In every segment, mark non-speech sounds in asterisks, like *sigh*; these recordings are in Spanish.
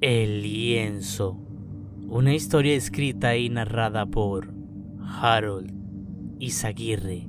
El lienzo. Una historia escrita y narrada por Harold Izaguirre.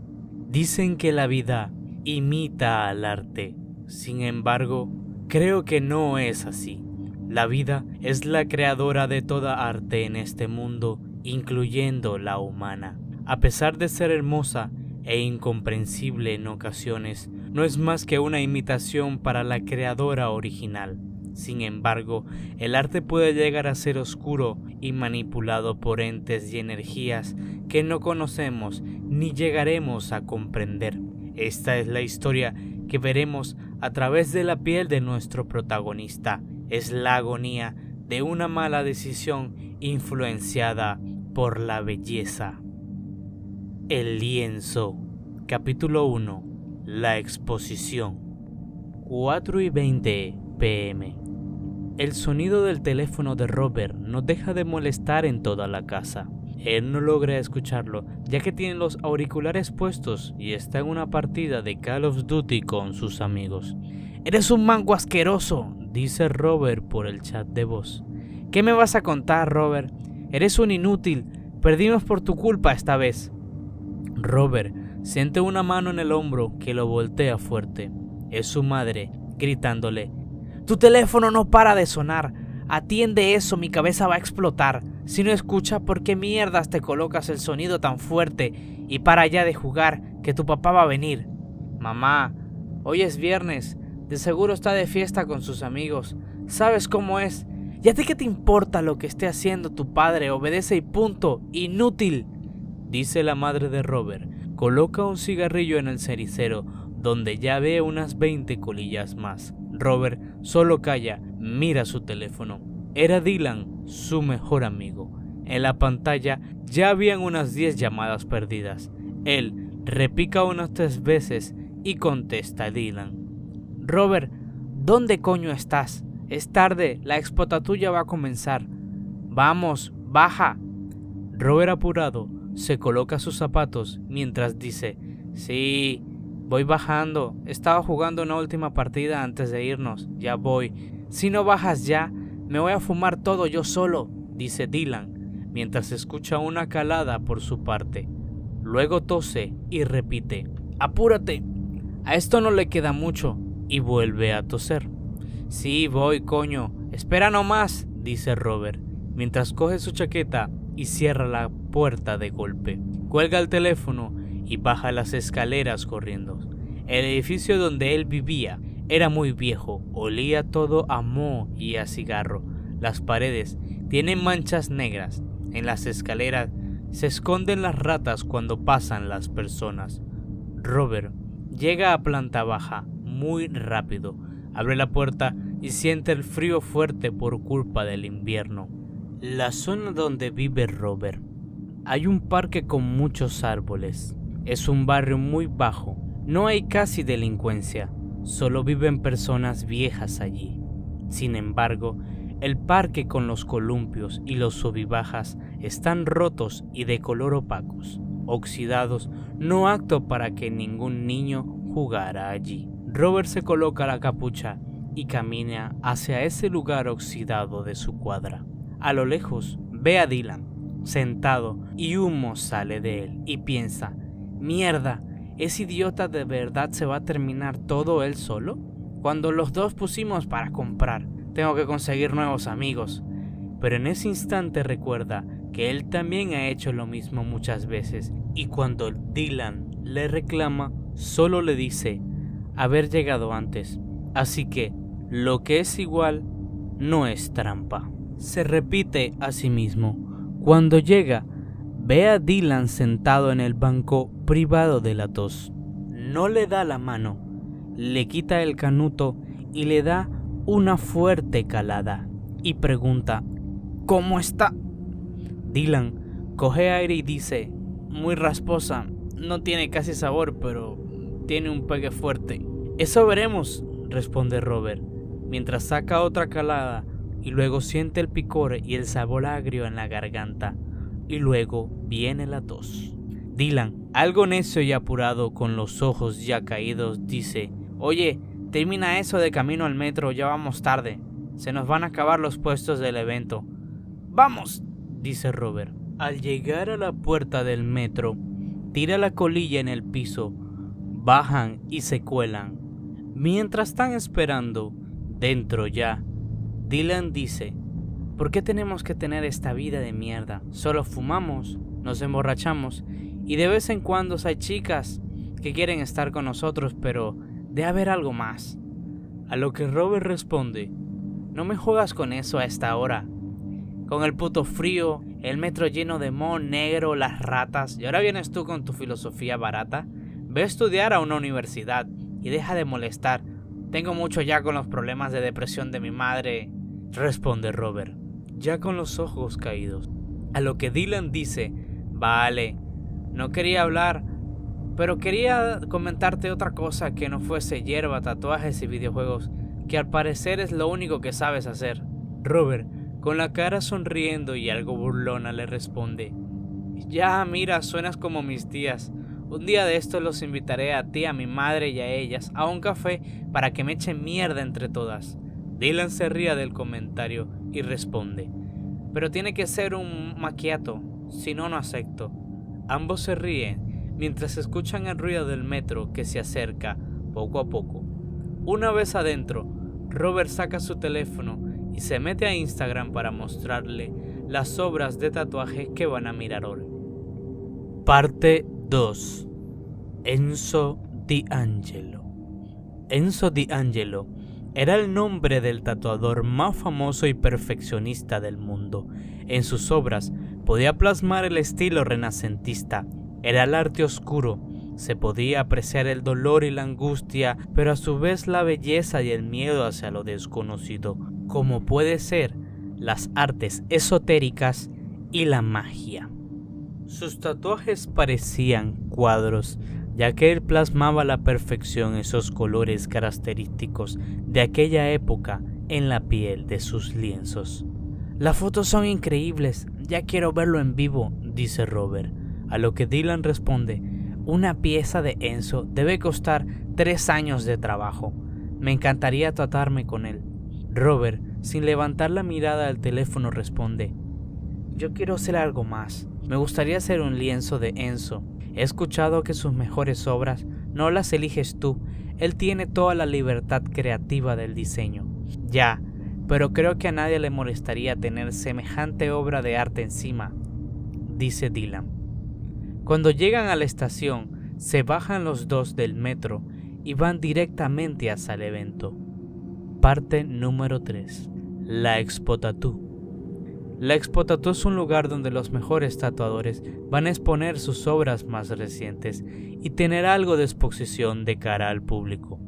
Dicen que la vida imita al arte. Sin embargo, creo que no es así. La vida es la creadora de toda arte en este mundo, incluyendo la humana. A pesar de ser hermosa e incomprensible en ocasiones, no es más que una imitación para la creadora original. Sin embargo, el arte puede llegar a ser oscuro y manipulado por entes y energías que no conocemos ni llegaremos a comprender. Esta es la historia que veremos a través de la piel de nuestro protagonista. Es la agonía de una mala decisión influenciada por la belleza. El lienzo. Capítulo 1. La exposición. 4 y 20 pm. El sonido del teléfono de Robert no deja de molestar en toda la casa. Él no logra escucharlo, ya que tiene los auriculares puestos y está en una partida de Call of Duty con sus amigos. Eres un mango asqueroso, dice Robert por el chat de voz. ¿Qué me vas a contar, Robert? Eres un inútil. Perdimos por tu culpa esta vez. Robert siente una mano en el hombro que lo voltea fuerte. Es su madre, gritándole, Tu teléfono no para de sonar. Atiende eso, mi cabeza va a explotar. Si no escucha, ¿por qué mierdas te colocas el sonido tan fuerte y para allá de jugar que tu papá va a venir? Mamá, hoy es viernes, de seguro está de fiesta con sus amigos. ¿Sabes cómo es? ¿Y a ti qué te importa lo que esté haciendo tu padre? Obedece y punto. Inútil. Dice la madre de Robert. Coloca un cigarrillo en el cericero, donde ya ve unas 20 colillas más. Robert solo calla, mira su teléfono. Era Dylan, su mejor amigo. En la pantalla ya habían unas 10 llamadas perdidas. Él repica unas tres veces y contesta a Dylan. Robert, ¿dónde coño estás? Es tarde, la expota tuya va a comenzar. Vamos, baja. Robert apurado se coloca sus zapatos mientras dice, sí, voy bajando, estaba jugando una última partida antes de irnos, ya voy. Si no bajas ya, me voy a fumar todo yo solo, dice Dylan, mientras escucha una calada por su parte. Luego tose y repite, apúrate, a esto no le queda mucho, y vuelve a toser. Sí, voy, coño, espera nomás, dice Robert, mientras coge su chaqueta y cierra la puerta de golpe. Cuelga el teléfono y baja las escaleras corriendo. El edificio donde él vivía era muy viejo, olía todo a moho y a cigarro. Las paredes tienen manchas negras. En las escaleras se esconden las ratas cuando pasan las personas. Robert llega a planta baja muy rápido. Abre la puerta y siente el frío fuerte por culpa del invierno. La zona donde vive Robert. Hay un parque con muchos árboles. Es un barrio muy bajo. No hay casi delincuencia. Solo viven personas viejas allí. Sin embargo, el parque con los columpios y los subibajas están rotos y de color opacos, oxidados, no apto para que ningún niño jugara allí. Robert se coloca la capucha y camina hacia ese lugar oxidado de su cuadra. A lo lejos ve a Dylan, sentado, y humo sale de él, y piensa, mierda, ¿Ese idiota de verdad se va a terminar todo él solo? Cuando los dos pusimos para comprar, tengo que conseguir nuevos amigos. Pero en ese instante recuerda que él también ha hecho lo mismo muchas veces y cuando Dylan le reclama, solo le dice haber llegado antes. Así que lo que es igual no es trampa. Se repite a sí mismo. Cuando llega, Ve a Dylan sentado en el banco privado de la tos. No le da la mano, le quita el canuto y le da una fuerte calada y pregunta, ¿Cómo está? Dylan coge aire y dice, muy rasposa, no tiene casi sabor, pero tiene un pegue fuerte. Eso veremos, responde Robert, mientras saca otra calada y luego siente el picor y el sabor agrio en la garganta y luego viene la tos. Dylan, algo necio y apurado con los ojos ya caídos, dice, Oye, termina eso de camino al metro, ya vamos tarde. se nos van a acabar los puestos del evento. Vamos, dice Robert. Al llegar a la puerta del metro, tira la colilla en el piso, bajan y se cuelan. Mientras están esperando, dentro ya, Dylan dice, ¿por qué tenemos que tener esta vida de mierda? Solo fumamos, nos emborrachamos y de vez en cuando hay chicas que quieren estar con nosotros, pero de haber algo más. A lo que Robert responde, no me juegas con eso a esta hora. Con el puto frío, el metro lleno de moho negro, las ratas, y ahora vienes tú con tu filosofía barata. Ve a estudiar a una universidad y deja de molestar. Tengo mucho ya con los problemas de depresión de mi madre, responde Robert, ya con los ojos caídos. A lo que Dylan dice, vale, no quería hablar, pero quería comentarte otra cosa que no fuese hierba, tatuajes y videojuegos, que al parecer es lo único que sabes hacer. Robert, con la cara sonriendo y algo burlona, le responde, Ya, mira, suenas como mis tías. Un día de estos los invitaré a ti, a mi madre y a ellas a un café para que me echen mierda entre todas. Dylan se ría del comentario y responde, pero tiene que ser un maquiato, si no, no acepto. Ambos se ríen mientras escuchan el ruido del metro que se acerca poco a poco. Una vez adentro, Robert saca su teléfono y se mete a Instagram para mostrarle las obras de tatuaje que van a mirar hoy. Parte 2. Enzo D'Angelo. Enzo D'Angelo era el nombre del tatuador más famoso y perfeccionista del mundo. En sus obras podía plasmar el estilo renacentista. Era el arte oscuro. Se podía apreciar el dolor y la angustia, pero a su vez la belleza y el miedo hacia lo desconocido, como puede ser las artes esotéricas y la magia. Sus tatuajes parecían cuadros, ya que él plasmaba a la perfección esos colores característicos de aquella época en la piel de sus lienzos. Las fotos son increíbles, ya quiero verlo en vivo, dice Robert, a lo que Dylan responde, una pieza de Enzo debe costar tres años de trabajo. Me encantaría tratarme con él. Robert, sin levantar la mirada al teléfono, responde, yo quiero hacer algo más. Me gustaría hacer un lienzo de Enzo. He escuchado que sus mejores obras no las eliges tú. Él tiene toda la libertad creativa del diseño. Ya, pero creo que a nadie le molestaría tener semejante obra de arte encima, dice Dylan. Cuando llegan a la estación, se bajan los dos del metro y van directamente hacia el evento. Parte número 3. La Expo La Expo es un lugar donde los mejores tatuadores van a exponer sus obras más recientes y tener algo de exposición de cara al público.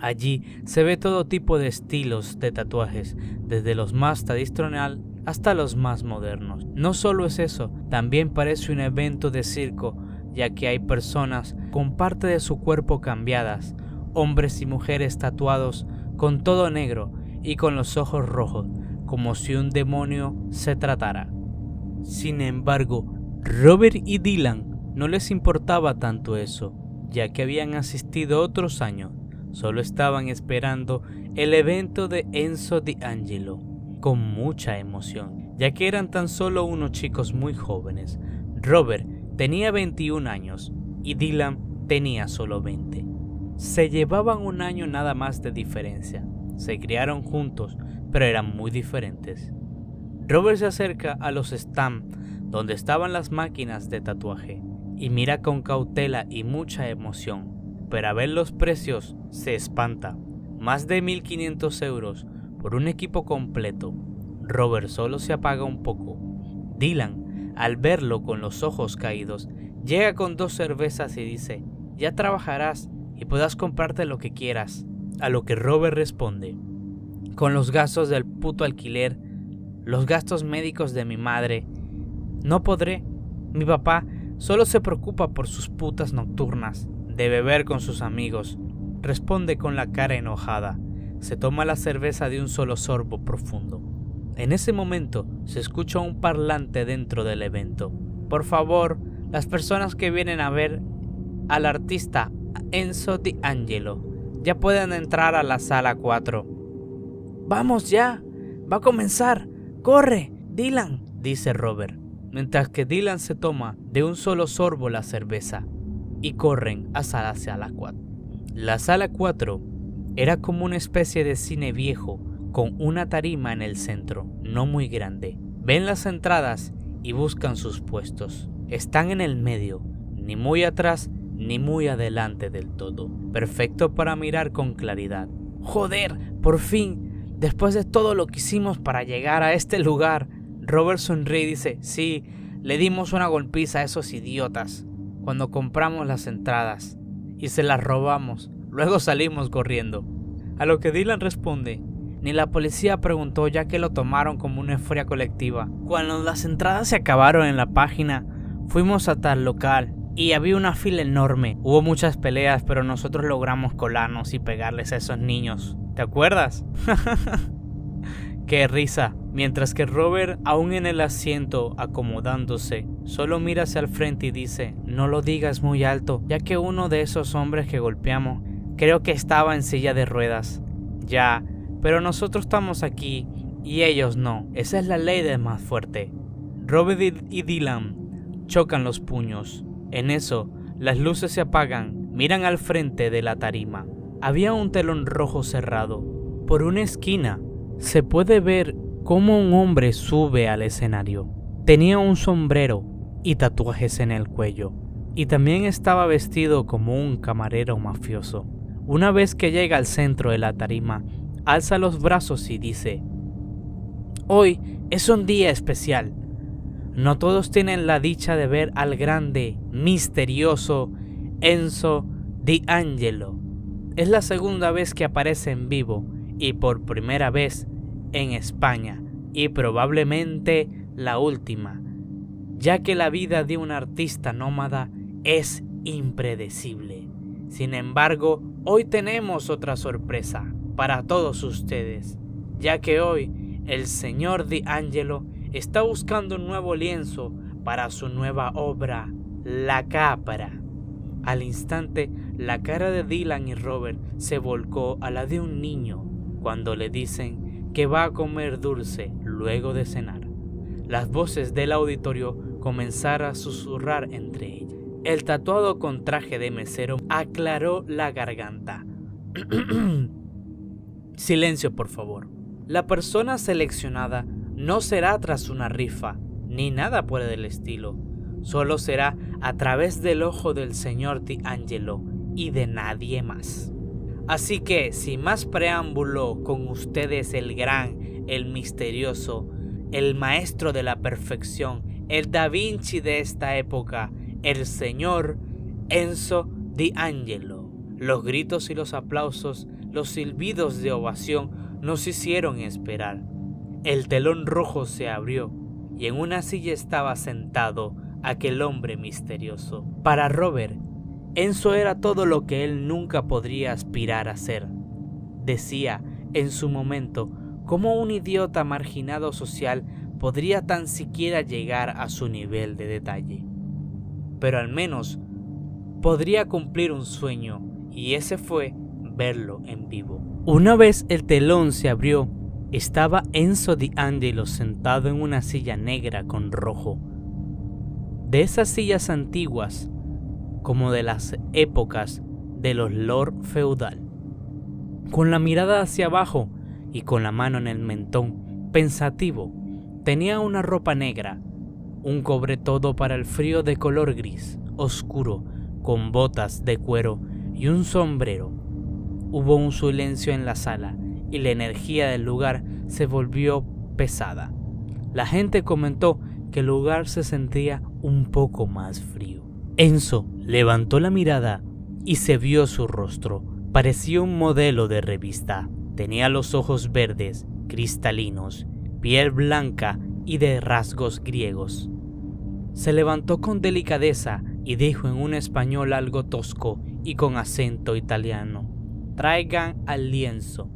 Allí se ve todo tipo de estilos de tatuajes, desde los más tradicional hasta los más modernos. No solo es eso, también parece un evento de circo, ya que hay personas con parte de su cuerpo cambiadas, hombres y mujeres tatuados con todo negro y con los ojos rojos, como si un demonio se tratara. Sin embargo, Robert y Dylan no les importaba tanto eso, ya que habían asistido otros años Solo estaban esperando el evento de Enzo D'Angelo con mucha emoción, ya que eran tan solo unos chicos muy jóvenes. Robert tenía 21 años y Dylan tenía solo 20. Se llevaban un año nada más de diferencia. Se criaron juntos, pero eran muy diferentes. Robert se acerca a los stands donde estaban las máquinas de tatuaje y mira con cautela y mucha emoción pero a ver los precios se espanta. Más de 1500 euros por un equipo completo. Robert solo se apaga un poco. Dylan, al verlo con los ojos caídos, llega con dos cervezas y dice, ya trabajarás y puedas comprarte lo que quieras. A lo que Robert responde, con los gastos del puto alquiler, los gastos médicos de mi madre, no podré. Mi papá solo se preocupa por sus putas nocturnas de beber con sus amigos, responde con la cara enojada. Se toma la cerveza de un solo sorbo profundo. En ese momento se escucha un parlante dentro del evento. Por favor, las personas que vienen a ver al artista Enzo Di Angelo ya pueden entrar a la sala 4. Vamos ya, va a comenzar. Corre, Dylan, dice Robert, mientras que Dylan se toma de un solo sorbo la cerveza y corren hacia la sala 4. La sala 4 era como una especie de cine viejo con una tarima en el centro, no muy grande. Ven las entradas y buscan sus puestos. Están en el medio, ni muy atrás ni muy adelante del todo. Perfecto para mirar con claridad. Joder, por fin, después de todo lo que hicimos para llegar a este lugar. Robert sonríe y dice, sí, le dimos una golpiza a esos idiotas cuando compramos las entradas y se las robamos. Luego salimos corriendo. A lo que Dylan responde, ni la policía preguntó ya que lo tomaron como una euforia colectiva. Cuando las entradas se acabaron en la página, fuimos a tal local y había una fila enorme. Hubo muchas peleas, pero nosotros logramos colarnos y pegarles a esos niños. ¿Te acuerdas? *laughs* Qué risa. Mientras que Robert, aún en el asiento, acomodándose, solo mira hacia el frente y dice, no lo digas muy alto, ya que uno de esos hombres que golpeamos creo que estaba en silla de ruedas. Ya, pero nosotros estamos aquí y ellos no. Esa es la ley del más fuerte. Robert y Dylan chocan los puños. En eso, las luces se apagan, miran al frente de la tarima. Había un telón rojo cerrado. Por una esquina se puede ver cómo un hombre sube al escenario. Tenía un sombrero y tatuajes en el cuello, y también estaba vestido como un camarero mafioso. Una vez que llega al centro de la tarima, alza los brazos y dice, Hoy es un día especial. No todos tienen la dicha de ver al grande, misterioso Enzo Di Angelo. Es la segunda vez que aparece en vivo y por primera vez en España y probablemente la última, ya que la vida de un artista nómada es impredecible. Sin embargo, hoy tenemos otra sorpresa para todos ustedes, ya que hoy el señor Di Angelo está buscando un nuevo lienzo para su nueva obra, La Cápara. Al instante, la cara de Dylan y Robert se volcó a la de un niño cuando le dicen que va a comer dulce luego de cenar. Las voces del auditorio comenzaron a susurrar entre ellas. El tatuado con traje de mesero aclaró la garganta. *clears throat* Silencio, por favor. La persona seleccionada no será tras una rifa, ni nada por el estilo. Solo será a través del ojo del señor Di Angelo y de nadie más. Así que, sin más preámbulo, con ustedes el gran, el misterioso, el maestro de la perfección, el Da Vinci de esta época, el señor Enzo Di Angelo. Los gritos y los aplausos, los silbidos de ovación nos hicieron esperar. El telón rojo se abrió y en una silla estaba sentado aquel hombre misterioso. Para Robert, Enzo era todo lo que él nunca podría aspirar a ser. Decía, en su momento, cómo un idiota marginado social podría tan siquiera llegar a su nivel de detalle. Pero al menos podría cumplir un sueño, y ese fue verlo en vivo. Una vez el telón se abrió, estaba Enzo Di Angelo sentado en una silla negra con rojo. De esas sillas antiguas como de las épocas de los lord feudal. Con la mirada hacia abajo y con la mano en el mentón, pensativo, tenía una ropa negra, un cobre todo para el frío de color gris, oscuro, con botas de cuero y un sombrero. Hubo un silencio en la sala y la energía del lugar se volvió pesada. La gente comentó que el lugar se sentía un poco más frío. Enzo levantó la mirada y se vio su rostro. Parecía un modelo de revista. Tenía los ojos verdes, cristalinos, piel blanca y de rasgos griegos. Se levantó con delicadeza y dijo en un español algo tosco y con acento italiano, traigan al lienzo.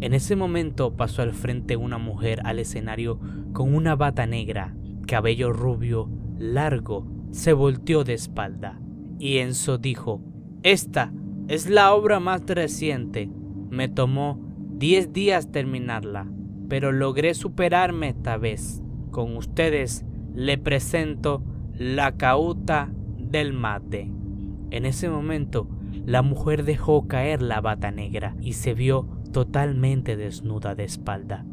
En ese momento pasó al frente una mujer al escenario con una bata negra, cabello rubio, largo se volteó de espalda y Enzo dijo, Esta es la obra más reciente. Me tomó 10 días terminarla, pero logré superarme esta vez. Con ustedes le presento la cauta del mate. En ese momento, la mujer dejó caer la bata negra y se vio totalmente desnuda de espalda.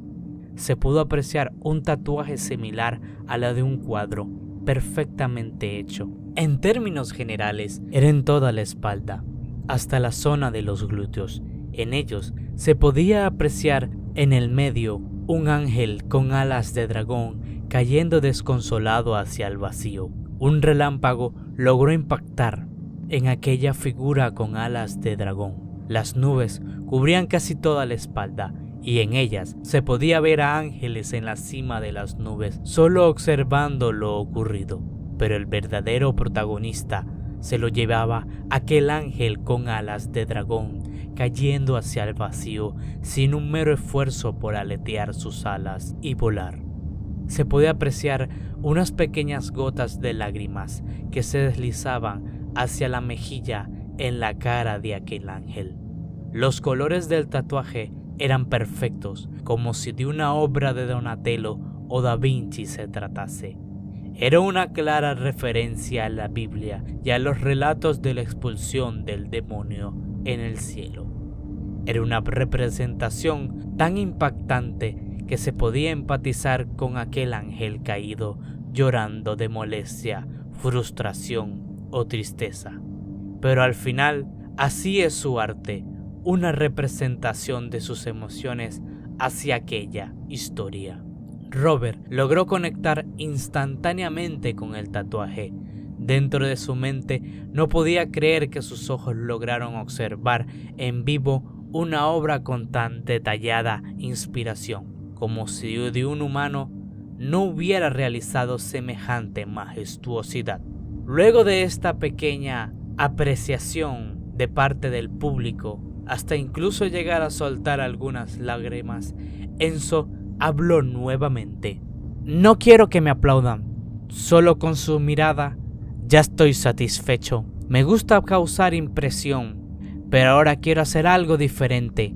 Se pudo apreciar un tatuaje similar a la de un cuadro, perfectamente hecho. En términos generales, era en toda la espalda, hasta la zona de los glúteos. En ellos se podía apreciar en el medio un ángel con alas de dragón cayendo desconsolado hacia el vacío. Un relámpago logró impactar en aquella figura con alas de dragón. Las nubes cubrían casi toda la espalda y en ellas se podía ver a ángeles en la cima de las nubes, solo observando lo ocurrido. Pero el verdadero protagonista se lo llevaba aquel ángel con alas de dragón, cayendo hacia el vacío sin un mero esfuerzo por aletear sus alas y volar. Se podía apreciar unas pequeñas gotas de lágrimas que se deslizaban hacia la mejilla en la cara de aquel ángel. Los colores del tatuaje eran perfectos, como si de una obra de Donatello o Da Vinci se tratase. Era una clara referencia a la Biblia y a los relatos de la expulsión del demonio en el cielo. Era una representación tan impactante que se podía empatizar con aquel ángel caído llorando de molestia, frustración o tristeza. Pero al final, así es su arte, una representación de sus emociones hacia aquella historia. Robert logró conectar instantáneamente con el tatuaje. Dentro de su mente no podía creer que sus ojos lograron observar en vivo una obra con tan detallada inspiración, como si de un humano no hubiera realizado semejante majestuosidad. Luego de esta pequeña apreciación de parte del público, hasta incluso llegar a soltar algunas lágrimas, Enzo habló nuevamente. No quiero que me aplaudan, solo con su mirada ya estoy satisfecho. Me gusta causar impresión, pero ahora quiero hacer algo diferente.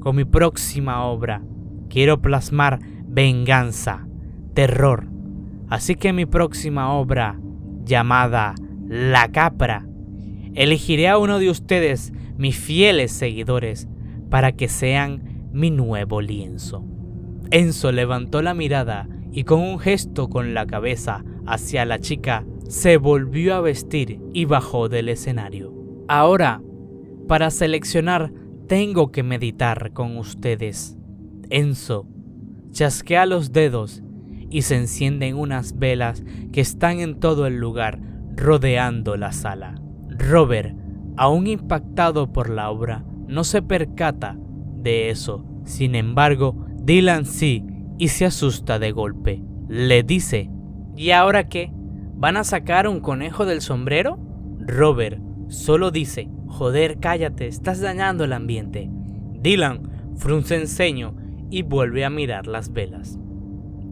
Con mi próxima obra, quiero plasmar venganza, terror. Así que mi próxima obra, llamada La Capra, elegiré a uno de ustedes, mis fieles seguidores, para que sean mi nuevo lienzo. Enzo levantó la mirada y con un gesto con la cabeza hacia la chica, se volvió a vestir y bajó del escenario. Ahora, para seleccionar, tengo que meditar con ustedes. Enzo chasquea los dedos y se encienden unas velas que están en todo el lugar, rodeando la sala. Robert, aún impactado por la obra, no se percata de eso. Sin embargo, Dylan sí y se asusta de golpe. Le dice, ¿y ahora qué? ¿Van a sacar un conejo del sombrero? Robert solo dice, joder, cállate, estás dañando el ambiente. Dylan frunce el ceño y vuelve a mirar las velas.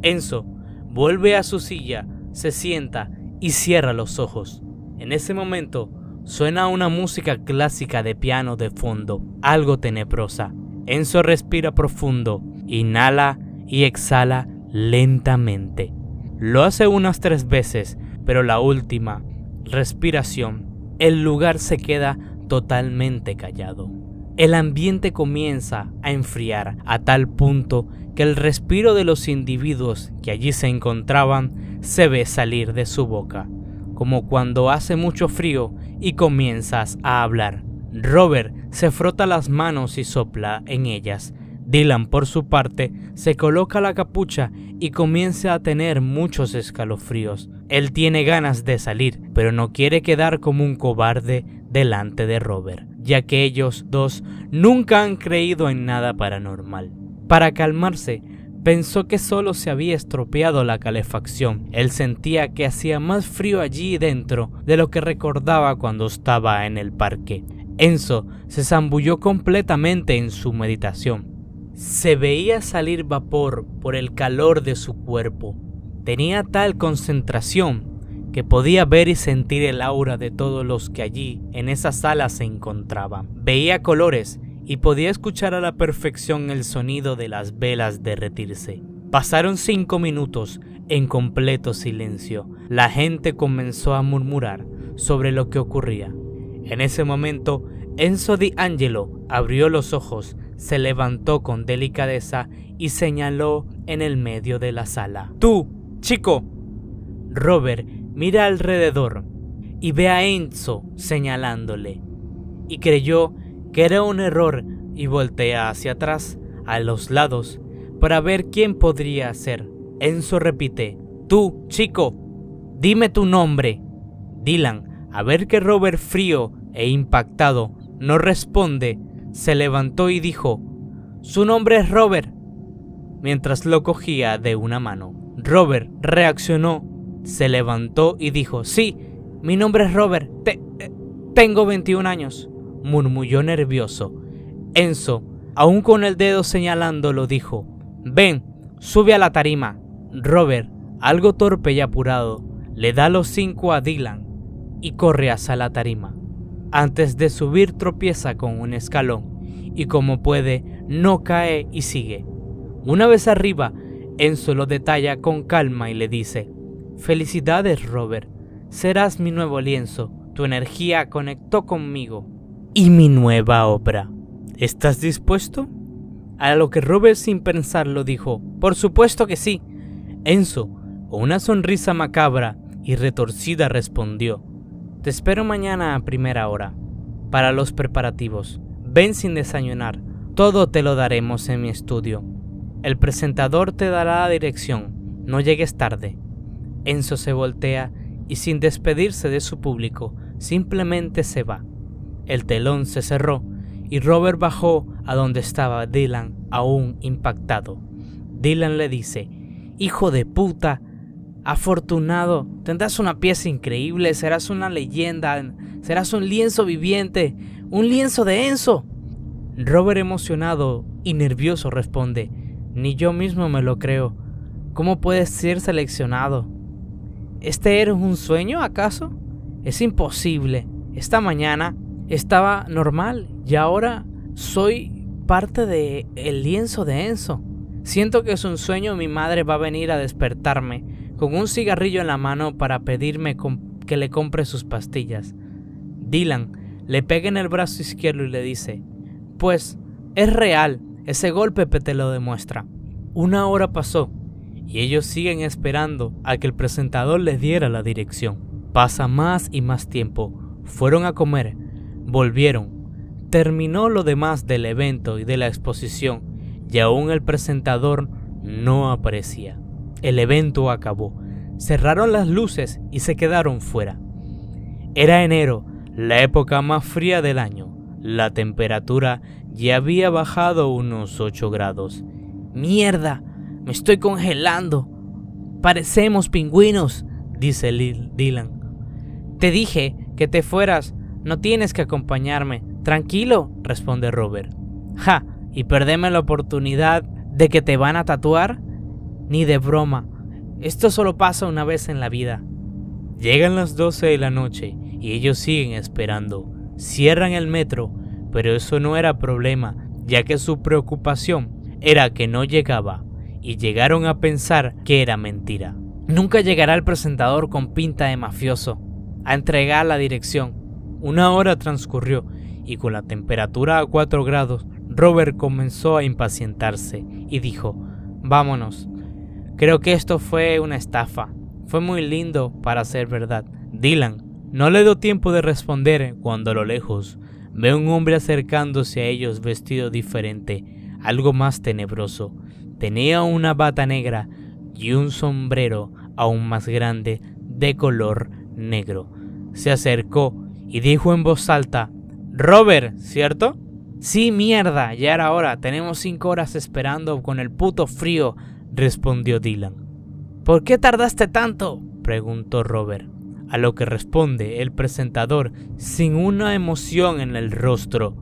Enzo vuelve a su silla, se sienta y cierra los ojos. En ese momento suena una música clásica de piano de fondo, algo tenebrosa. Enzo respira profundo Inhala y exhala lentamente. Lo hace unas tres veces, pero la última respiración, el lugar se queda totalmente callado. El ambiente comienza a enfriar a tal punto que el respiro de los individuos que allí se encontraban se ve salir de su boca, como cuando hace mucho frío y comienzas a hablar. Robert se frota las manos y sopla en ellas, Dylan, por su parte, se coloca la capucha y comienza a tener muchos escalofríos. Él tiene ganas de salir, pero no quiere quedar como un cobarde delante de Robert, ya que ellos dos nunca han creído en nada paranormal. Para calmarse, pensó que solo se había estropeado la calefacción. Él sentía que hacía más frío allí dentro de lo que recordaba cuando estaba en el parque. Enzo se zambulló completamente en su meditación se veía salir vapor por el calor de su cuerpo. Tenía tal concentración que podía ver y sentir el aura de todos los que allí en esa sala se encontraban. Veía colores y podía escuchar a la perfección el sonido de las velas derretirse. Pasaron cinco minutos en completo silencio. La gente comenzó a murmurar sobre lo que ocurría. En ese momento, Enzo Di Angelo abrió los ojos, se levantó con delicadeza y señaló en el medio de la sala. Tú, chico. Robert mira alrededor y ve a Enzo señalándole, y creyó que era un error y voltea hacia atrás, a los lados, para ver quién podría ser. Enzo repite, tú, chico, dime tu nombre. Dylan, a ver que Robert frío e impactado no responde, se levantó y dijo, su nombre es Robert, mientras lo cogía de una mano. Robert reaccionó, se levantó y dijo, sí, mi nombre es Robert, Te tengo 21 años, murmulló nervioso. Enzo, aún con el dedo señalándolo, dijo, ven, sube a la tarima. Robert, algo torpe y apurado, le da los cinco a Dylan y corre hacia la tarima. Antes de subir tropieza con un escalón y como puede no cae y sigue. Una vez arriba, Enzo lo detalla con calma y le dice, Felicidades Robert, serás mi nuevo lienzo, tu energía conectó conmigo y mi nueva obra. ¿Estás dispuesto? A lo que Robert sin pensarlo dijo, Por supuesto que sí. Enzo, con una sonrisa macabra y retorcida, respondió, Te espero mañana a primera hora, para los preparativos. Ven sin desayunar, todo te lo daremos en mi estudio. El presentador te dará la dirección, no llegues tarde. Enzo se voltea y sin despedirse de su público, simplemente se va. El telón se cerró y Robert bajó a donde estaba Dylan, aún impactado. Dylan le dice, Hijo de puta, afortunado, tendrás una pieza increíble, serás una leyenda, serás un lienzo viviente, un lienzo de Enzo. Robert emocionado y nervioso responde, ni yo mismo me lo creo. ¿Cómo puedes ser seleccionado? ¿Este era un sueño acaso? Es imposible. Esta mañana estaba normal y ahora soy parte de el lienzo de Enzo. Siento que es un sueño mi madre va a venir a despertarme con un cigarrillo en la mano para pedirme que le compre sus pastillas. Dylan le pega en el brazo izquierdo y le dice, pues es real, ese golpe te lo demuestra. Una hora pasó y ellos siguen esperando a que el presentador les diera la dirección. Pasa más y más tiempo. Fueron a comer, volvieron. Terminó lo demás del evento y de la exposición y aún el presentador no aparecía. El evento acabó. Cerraron las luces y se quedaron fuera. Era enero, la época más fría del año. La temperatura ya había bajado unos 8 grados. ¡Mierda! ¡Me estoy congelando! Parecemos pingüinos, dice Dylan. Te dije que te fueras, no tienes que acompañarme. Tranquilo, responde Robert. Ja, y perdeme la oportunidad de que te van a tatuar? Ni de broma. Esto solo pasa una vez en la vida. Llegan las 12 de la noche y ellos siguen esperando. Cierran el metro, pero eso no era problema, ya que su preocupación era que no llegaba y llegaron a pensar que era mentira. Nunca llegará el presentador con pinta de mafioso a entregar la dirección. Una hora transcurrió y con la temperatura a 4 grados Robert comenzó a impacientarse y dijo, vámonos. Creo que esto fue una estafa. Fue muy lindo para ser verdad. Dylan no le dio tiempo de responder cuando a lo lejos ve un hombre acercándose a ellos vestido diferente, algo más tenebroso. Tenía una bata negra y un sombrero aún más grande de color negro. Se acercó y dijo en voz alta, Robert, ¿cierto? Sí, mierda, ya era hora, tenemos cinco horas esperando con el puto frío, respondió Dylan. ¿Por qué tardaste tanto? preguntó Robert, a lo que responde el presentador sin una emoción en el rostro.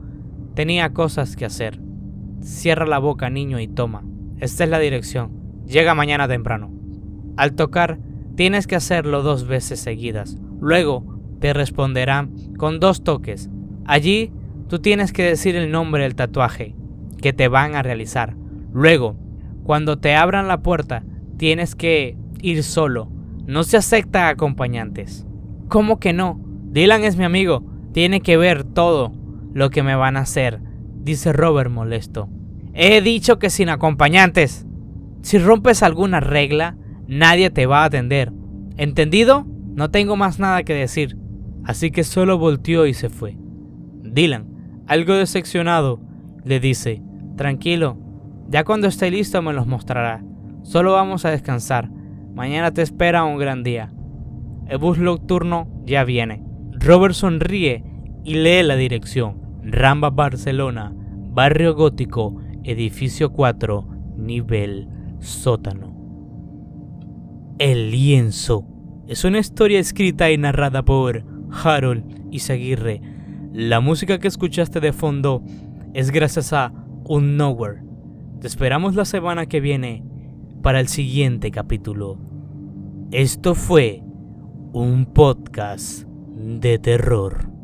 Tenía cosas que hacer. Cierra la boca, niño, y toma. Esta es la dirección. Llega mañana temprano. Al tocar, tienes que hacerlo dos veces seguidas. Luego, te responderán con dos toques. Allí tú tienes que decir el nombre del tatuaje que te van a realizar. Luego, cuando te abran la puerta, tienes que ir solo. No se acepta acompañantes. ¿Cómo que no? Dylan es mi amigo. Tiene que ver todo lo que me van a hacer, dice Robert molesto. He dicho que sin acompañantes. Si rompes alguna regla, nadie te va a atender. ¿Entendido? No tengo más nada que decir. Así que solo volteó y se fue. Dylan, algo decepcionado, le dice, tranquilo, ya cuando esté listo me los mostrará. Solo vamos a descansar. Mañana te espera un gran día. El bus nocturno ya viene. Robert sonríe y lee la dirección. Ramba Barcelona, Barrio Gótico, Edificio 4, nivel sótano. El lienzo es una historia escrita y narrada por Harold Izaguirre. La música que escuchaste de fondo es gracias a Unknower. Te esperamos la semana que viene para el siguiente capítulo. Esto fue un podcast de terror.